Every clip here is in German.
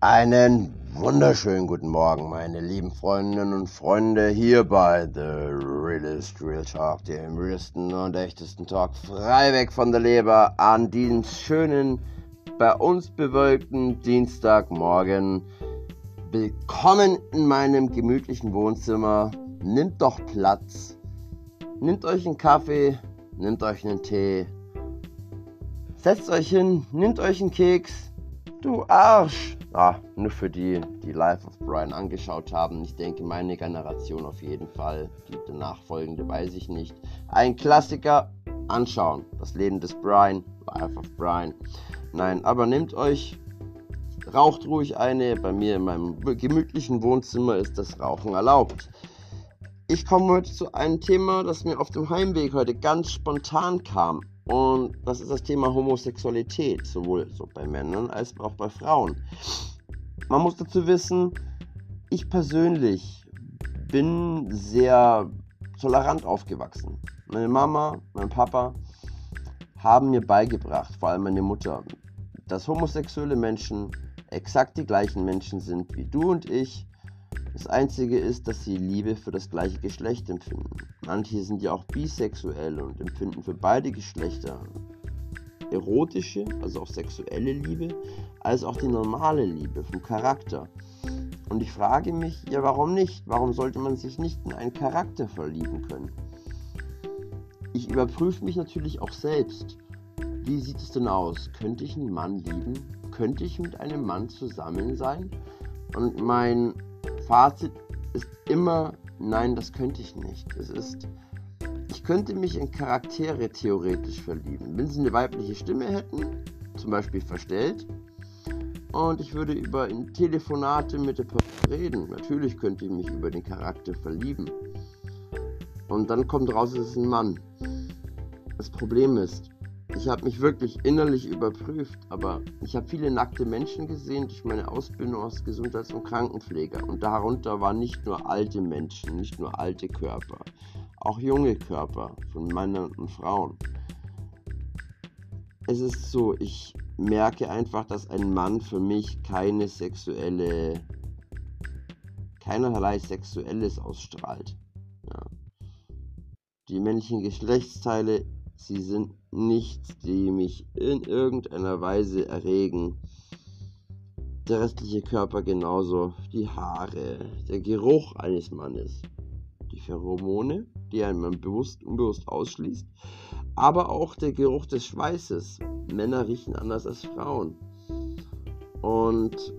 Einen wunderschönen guten Morgen, meine lieben Freundinnen und Freunde, hier bei The Realist Real Talk, dem realsten und echtesten Talk, frei weg von der Leber, an diesem schönen, bei uns bewölkten Dienstagmorgen. Willkommen in meinem gemütlichen Wohnzimmer. Nimmt doch Platz, nehmt euch einen Kaffee, nehmt euch einen Tee, setzt euch hin, nehmt euch einen Keks. Du Arsch! Ah, nur für die, die Life of Brian angeschaut haben. Ich denke, meine Generation auf jeden Fall. Die nachfolgende weiß ich nicht. Ein Klassiker anschauen. Das Leben des Brian, Life of Brian. Nein, aber nehmt euch, raucht ruhig eine. Bei mir in meinem gemütlichen Wohnzimmer ist das Rauchen erlaubt. Ich komme heute zu einem Thema, das mir auf dem Heimweg heute ganz spontan kam. Und das ist das Thema Homosexualität, sowohl so bei Männern als auch bei Frauen. Man muss dazu wissen, ich persönlich bin sehr tolerant aufgewachsen. Meine Mama, mein Papa haben mir beigebracht, vor allem meine Mutter, dass homosexuelle Menschen exakt die gleichen Menschen sind wie du und ich das Einzige ist, dass sie Liebe für das gleiche Geschlecht empfinden. Manche sind ja auch bisexuell und empfinden für beide Geschlechter erotische, also auch sexuelle Liebe, als auch die normale Liebe vom Charakter. Und ich frage mich, ja, warum nicht? Warum sollte man sich nicht in einen Charakter verlieben können? Ich überprüfe mich natürlich auch selbst. Wie sieht es denn aus? Könnte ich einen Mann lieben? Könnte ich mit einem Mann zusammen sein? Und mein Fazit ist immer, nein, das könnte ich nicht. Es ist, ich könnte mich in Charaktere theoretisch verlieben. Wenn sie eine weibliche Stimme hätten, zum Beispiel verstellt, und ich würde über Telefonate mit der Person reden. Natürlich könnte ich mich über den Charakter verlieben. Und dann kommt raus, es ist ein Mann. Das Problem ist, ich habe mich wirklich innerlich überprüft, aber ich habe viele nackte Menschen gesehen durch meine Ausbildung als Gesundheits- und Krankenpfleger. Und darunter waren nicht nur alte Menschen, nicht nur alte Körper, auch junge Körper von Männern und Frauen. Es ist so, ich merke einfach, dass ein Mann für mich keine sexuelle, keinerlei Sexuelles ausstrahlt. Ja. Die männlichen Geschlechtsteile Sie sind nichts, die mich in irgendeiner Weise erregen. Der restliche Körper genauso. Die Haare, der Geruch eines Mannes, die Pheromone, die Mann bewusst, unbewusst ausschließt, aber auch der Geruch des Schweißes. Männer riechen anders als Frauen. Und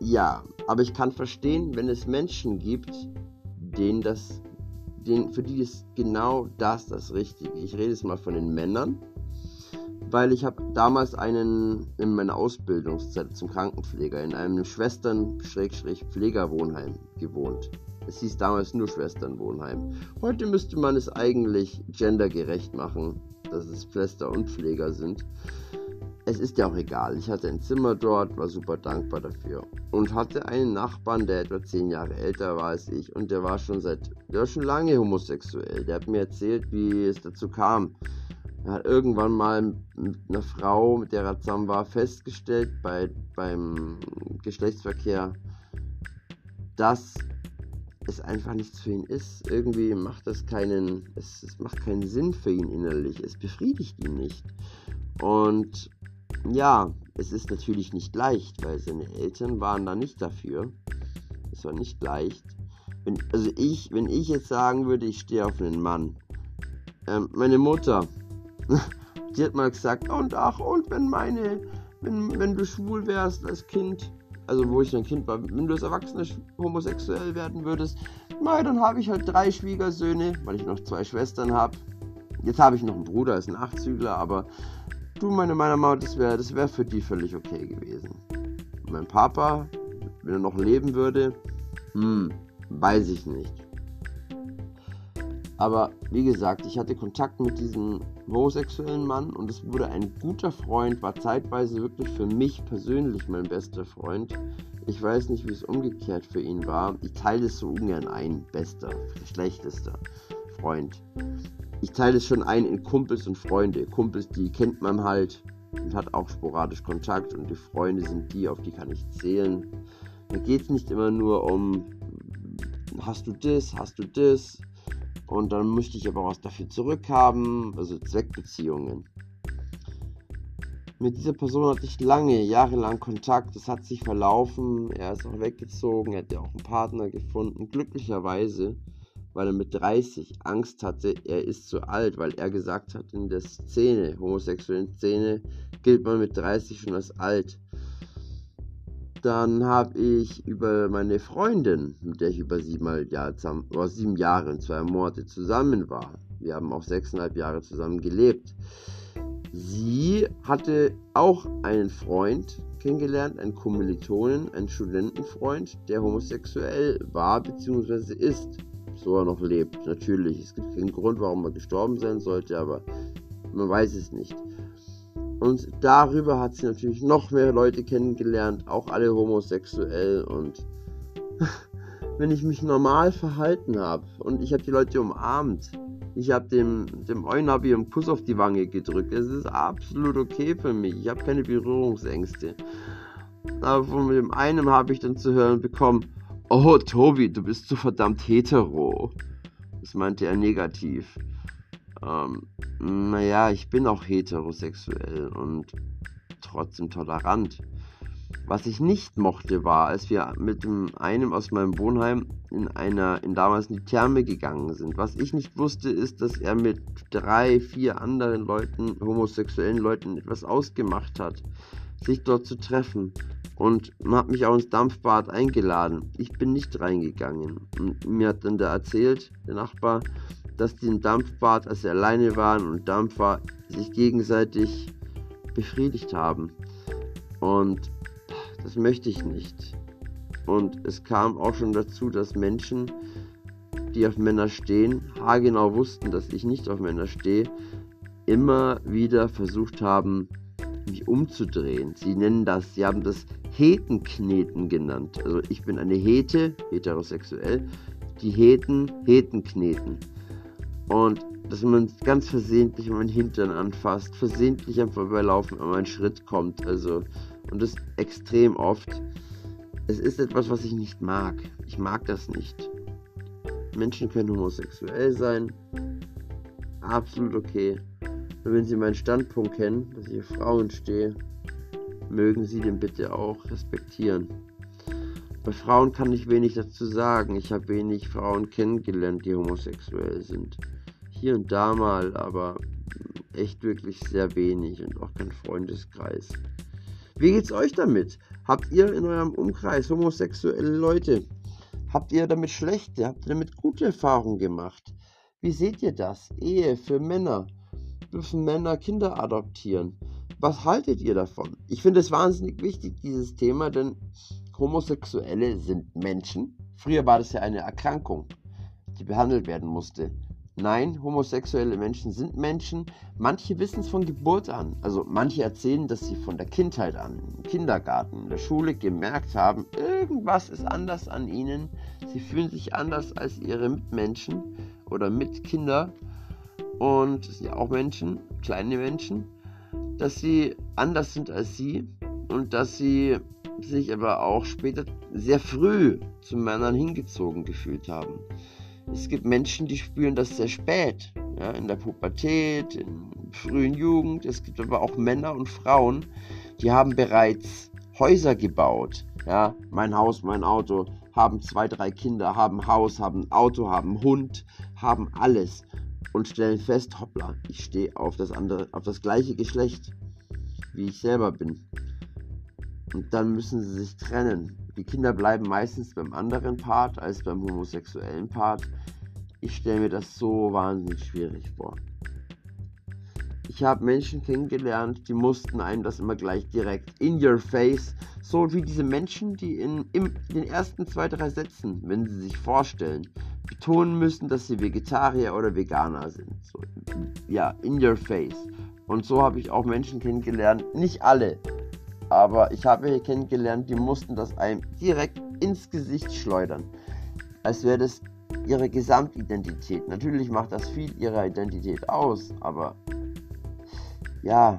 ja, aber ich kann verstehen, wenn es Menschen gibt, denen das den, für die ist genau das das Richtige. Ich rede jetzt mal von den Männern, weil ich habe damals einen in meiner Ausbildungszeit zum Krankenpfleger in einem Schwestern-Pflegerwohnheim gewohnt. Es hieß damals nur Schwesternwohnheim. Heute müsste man es eigentlich gendergerecht machen, dass es Schwester und Pfleger sind es ist ja auch egal. Ich hatte ein Zimmer dort, war super dankbar dafür. Und hatte einen Nachbarn, der etwa zehn Jahre älter war als ich und der war schon seit, der war schon lange homosexuell. Der hat mir erzählt, wie es dazu kam. Er hat irgendwann mal mit einer Frau, mit der er zusammen war, festgestellt bei, beim Geschlechtsverkehr, dass es einfach nichts für ihn ist. Irgendwie macht das keinen, es, es macht keinen Sinn für ihn innerlich. Es befriedigt ihn nicht. Und ja, es ist natürlich nicht leicht, weil seine Eltern waren da nicht dafür. Es war nicht leicht. Wenn, also ich, wenn ich jetzt sagen würde, ich stehe auf einen Mann. Ähm, meine Mutter, die hat mal gesagt, und ach, und wenn meine, wenn, wenn du schwul wärst als Kind, also wo ich ein Kind war, wenn du als Erwachsener homosexuell werden würdest, na, dann habe ich halt drei Schwiegersöhne, weil ich noch zwei Schwestern habe. Jetzt habe ich noch einen Bruder, ist ein Nachzügler, aber du, meine, meiner Mama, das wäre das wär für die völlig okay gewesen. Mein Papa, wenn er noch leben würde, hm, weiß ich nicht. Aber wie gesagt, ich hatte Kontakt mit diesem homosexuellen Mann und es wurde ein guter Freund, war zeitweise wirklich für mich persönlich mein bester Freund. Ich weiß nicht, wie es umgekehrt für ihn war. Ich teile es so ungern ein, bester, schlechtester Freund ich teile es schon ein in Kumpels und Freunde. Kumpels, die kennt man halt, und hat auch sporadisch Kontakt und die Freunde sind die, auf die kann ich zählen. Da geht es nicht immer nur um, hast du das, hast du das und dann möchte ich aber was dafür zurückhaben, also Zweckbeziehungen. Mit dieser Person hatte ich lange, jahrelang Kontakt. Es hat sich verlaufen. Er ist auch weggezogen. Er hat ja auch einen Partner gefunden. Glücklicherweise weil er mit 30 Angst hatte, er ist zu alt, weil er gesagt hat, in der Szene, homosexuellen Szene, gilt man mit 30 schon als alt. Dann habe ich über meine Freundin, mit der ich über sieben, Jahr zusammen, oder sieben Jahre und zwei Monate zusammen war, wir haben auch sechseinhalb Jahre zusammen gelebt. Sie hatte auch einen Freund kennengelernt, einen Kommilitonen, einen Studentenfreund, der homosexuell war bzw. ist so er noch lebt. Natürlich, es gibt keinen Grund, warum er gestorben sein sollte, aber man weiß es nicht. Und darüber hat sie natürlich noch mehr Leute kennengelernt, auch alle homosexuell. Und wenn ich mich normal verhalten habe und ich habe die Leute umarmt, ich habe dem, dem Eunabi einen Kuss auf die Wange gedrückt, es ist absolut okay für mich. Ich habe keine Berührungsängste. Aber von dem einen habe ich dann zu hören bekommen, Oh, Tobi, du bist so verdammt hetero. Das meinte er negativ. Ähm, naja, ich bin auch heterosexuell und trotzdem tolerant. Was ich nicht mochte, war, als wir mit einem aus meinem Wohnheim in einer, in damals in die Therme gegangen sind. Was ich nicht wusste, ist, dass er mit drei, vier anderen Leuten, homosexuellen Leuten, etwas ausgemacht hat, sich dort zu treffen und hat mich auch ins Dampfbad eingeladen. Ich bin nicht reingegangen. Und mir hat dann der erzählt, der Nachbar, dass die im Dampfbad, als sie alleine waren und Dampf war, sich gegenseitig befriedigt haben. Und das möchte ich nicht. Und es kam auch schon dazu, dass Menschen, die auf Männer stehen, haargenau wussten, dass ich nicht auf Männer stehe, immer wieder versucht haben, mich umzudrehen. Sie nennen das, sie haben das Hetenkneten genannt. Also ich bin eine Hete, heterosexuell. Die Heten, Hetenkneten. Und dass man ganz versehentlich meinen Hintern anfasst, versehentlich am Vorbeilaufen an meinen Schritt kommt. Also, und das extrem oft. Es ist etwas, was ich nicht mag. Ich mag das nicht. Menschen können homosexuell sein. Absolut okay. Wenn sie meinen Standpunkt kennen, dass ich auf Frauen stehe, mögen Sie den bitte auch respektieren. Bei Frauen kann ich wenig dazu sagen. Ich habe wenig Frauen kennengelernt, die homosexuell sind. Hier und da mal, aber echt wirklich sehr wenig und auch kein Freundeskreis. Wie geht's euch damit? Habt ihr in eurem Umkreis homosexuelle Leute? Habt ihr damit schlechte? Habt ihr damit gute Erfahrungen gemacht? Wie seht ihr das? Ehe für Männer. Dürfen Männer Kinder adoptieren? Was haltet ihr davon? Ich finde es wahnsinnig wichtig, dieses Thema, denn Homosexuelle sind Menschen. Früher war das ja eine Erkrankung, die behandelt werden musste. Nein, homosexuelle Menschen sind Menschen. Manche wissen es von Geburt an. Also manche erzählen, dass sie von der Kindheit an, im Kindergarten, in der Schule gemerkt haben, irgendwas ist anders an ihnen. Sie fühlen sich anders als ihre Mitmenschen oder Mitkinder. Und es sind ja auch Menschen, kleine Menschen dass sie anders sind als sie und dass sie sich aber auch später sehr früh zu Männern hingezogen gefühlt haben. Es gibt Menschen, die spüren das sehr spät, ja, in der Pubertät, in frühen Jugend. Es gibt aber auch Männer und Frauen, die haben bereits Häuser gebaut. Ja, mein Haus, mein Auto, haben zwei, drei Kinder, haben Haus, haben Auto, haben Hund, haben alles und stellen fest, hoppla, ich stehe auf das andere, auf das gleiche Geschlecht, wie ich selber bin. Und dann müssen sie sich trennen. Die Kinder bleiben meistens beim anderen Part als beim homosexuellen Part. Ich stelle mir das so wahnsinnig schwierig vor. Ich habe Menschen kennengelernt, die mussten einem das immer gleich direkt in your face, so wie diese Menschen, die in, in den ersten zwei, drei Sätzen, wenn sie sich vorstellen, betonen müssen, dass sie Vegetarier oder Veganer sind. So, ja, in your face. Und so habe ich auch Menschen kennengelernt, nicht alle, aber ich habe hier kennengelernt, die mussten das einem direkt ins Gesicht schleudern. Als wäre das ihre Gesamtidentität. Natürlich macht das viel ihrer Identität aus, aber ja,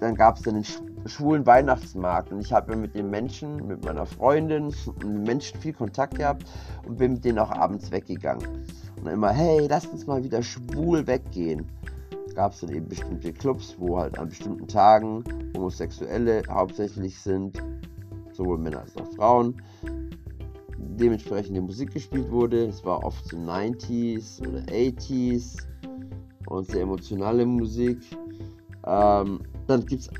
dann gab es dann den schwulen Weihnachtsmarkt und ich habe mit den Menschen, mit meiner Freundin und den Menschen viel Kontakt gehabt und bin mit denen auch abends weggegangen. Und immer, hey, lasst uns mal wieder schwul weggehen. Gab es dann eben bestimmte Clubs, wo halt an bestimmten Tagen Homosexuelle hauptsächlich sind, sowohl Männer als auch Frauen. Dementsprechend die Musik gespielt wurde. Es war oft so 90s oder 80s und sehr emotionale Musik. Ähm, dann gibt es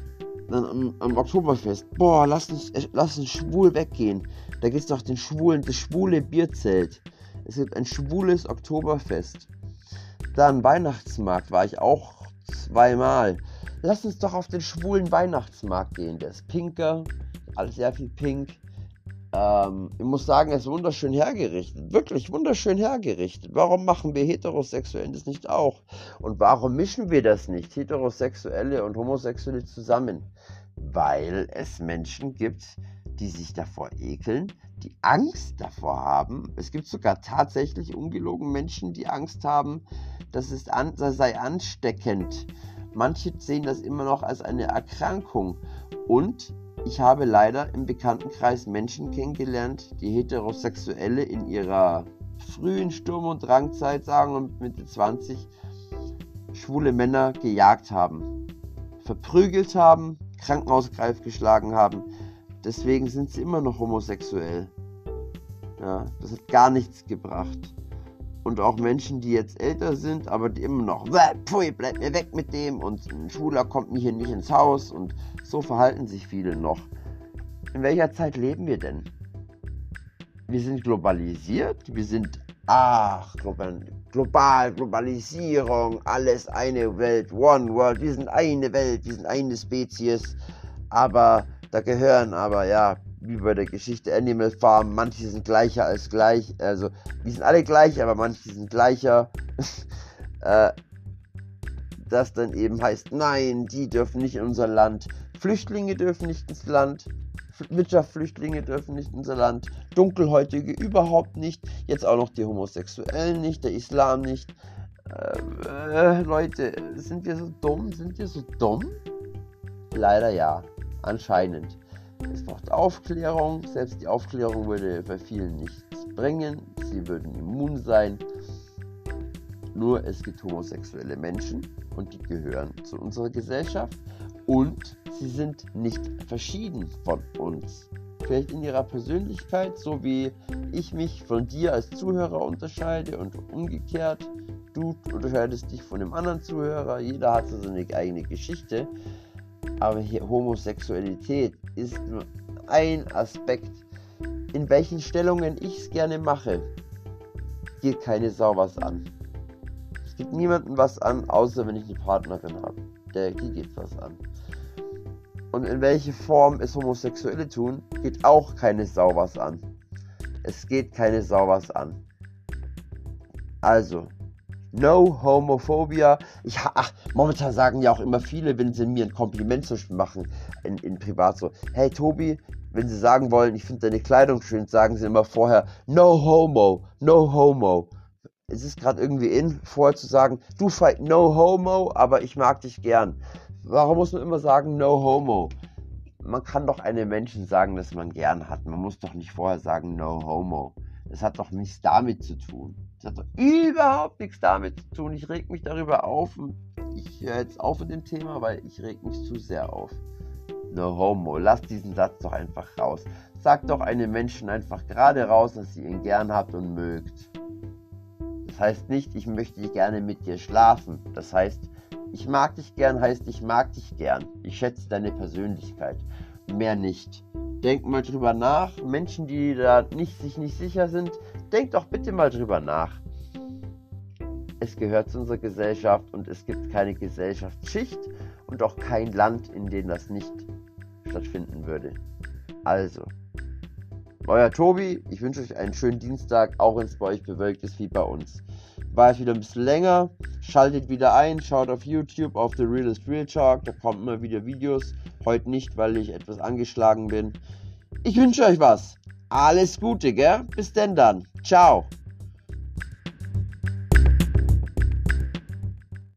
am, am, Oktoberfest, boah, lass uns, lass uns schwul weggehen. Da gibt es doch den schwulen, das schwule Bierzelt. Es gibt ein schwules Oktoberfest. Dann Weihnachtsmarkt war ich auch zweimal. Lass uns doch auf den schwulen Weihnachtsmarkt gehen. Der ist pinker, alles sehr viel pink. Ähm, ich muss sagen, er ist wunderschön hergerichtet. Wirklich wunderschön hergerichtet. Warum machen wir Heterosexuellen das nicht auch? Und warum mischen wir das nicht, Heterosexuelle und Homosexuelle zusammen? Weil es Menschen gibt, die sich davor ekeln, die Angst davor haben. Es gibt sogar tatsächlich ungelogen Menschen, die Angst haben, dass es an, das sei ansteckend. Manche sehen das immer noch als eine Erkrankung. Und ich habe leider im Bekanntenkreis Menschen kennengelernt, die Heterosexuelle in ihrer frühen Sturm- und Drangzeit, sagen und Mitte 20, schwule Männer gejagt haben, verprügelt haben, Krankenhausgreif geschlagen haben. Deswegen sind sie immer noch homosexuell. Ja, das hat gar nichts gebracht. Und auch Menschen, die jetzt älter sind, aber die immer noch, pfui, bleib mir weg mit dem. Und ein Schwuler kommt mir hier nicht ins Haus. Und so verhalten sich viele noch. In welcher Zeit leben wir denn? Wir sind globalisiert, wir sind, ach, global, global, Globalisierung, alles eine Welt, One World, wir sind eine Welt, wir sind eine Spezies, aber da gehören aber, ja, wie bei der Geschichte Animal Farm, manche sind gleicher als gleich, also die sind alle gleich, aber manche sind gleicher. äh, das dann eben heißt, nein, die dürfen nicht in unser Land, Flüchtlinge dürfen nicht ins Land, Wirtschaftsflüchtlinge dürfen nicht in unser Land, Dunkelhäutige überhaupt nicht, jetzt auch noch die Homosexuellen nicht, der Islam nicht. Äh, äh, Leute, sind wir so dumm? Sind wir so dumm? Leider ja, anscheinend. Es braucht Aufklärung. Selbst die Aufklärung würde bei vielen nichts bringen. Sie würden immun sein. Nur es gibt homosexuelle Menschen und die gehören zu unserer Gesellschaft und sie sind nicht verschieden von uns. Vielleicht in ihrer Persönlichkeit, so wie ich mich von dir als Zuhörer unterscheide und umgekehrt. Du unterscheidest dich von dem anderen Zuhörer. Jeder hat so seine eigene Geschichte. Aber hier Homosexualität ist nur ein Aspekt. In welchen Stellungen ich es gerne mache, geht keine Sau was an. Es geht niemandem was an, außer wenn ich eine Partnerin habe. Der, die geht was an. Und in welche Form es Homosexuelle tun, geht auch keine Sau was an. Es geht keine Sau was an. Also, No Homophobia. Ich, ach, momentan sagen ja auch immer viele, wenn sie mir ein Kompliment zum Beispiel machen, in, in privat so, hey Tobi, wenn sie sagen wollen, ich finde deine Kleidung schön, sagen sie immer vorher, no homo, no homo. Es ist gerade irgendwie in, vorher zu sagen, du fight no homo, aber ich mag dich gern. Warum muss man immer sagen, no homo? Man kann doch einem Menschen sagen, dass man gern hat. Man muss doch nicht vorher sagen, no homo. Das hat doch nichts damit zu tun. Das hat doch überhaupt nichts damit zu tun. Ich reg mich darüber auf ich höre jetzt auf mit dem Thema, weil ich reg mich zu sehr auf. No homo. Lass diesen Satz doch einfach raus. Sagt doch einem Menschen einfach gerade raus, dass ihr ihn gern habt und mögt. Das heißt nicht, ich möchte gerne mit dir schlafen. Das heißt, ich mag dich gern heißt, ich mag dich gern. Ich schätze deine Persönlichkeit. Mehr nicht. Denkt mal drüber nach. Menschen, die da nicht, sich nicht sicher sind, denkt doch bitte mal drüber nach. Es gehört zu unserer Gesellschaft und es gibt keine Gesellschaftsschicht und auch kein Land, in dem das nicht stattfinden würde. Also, euer Tobi, ich wünsche euch einen schönen Dienstag, auch wenn es bei euch bewölkt ist wie bei uns. War es wieder ein bisschen länger, schaltet wieder ein, schaut auf YouTube auf The Realist Real Talk, da kommen immer wieder Videos. Heute nicht, weil ich etwas angeschlagen bin. Ich wünsche euch was. Alles Gute, gell? Bis denn dann. Ciao.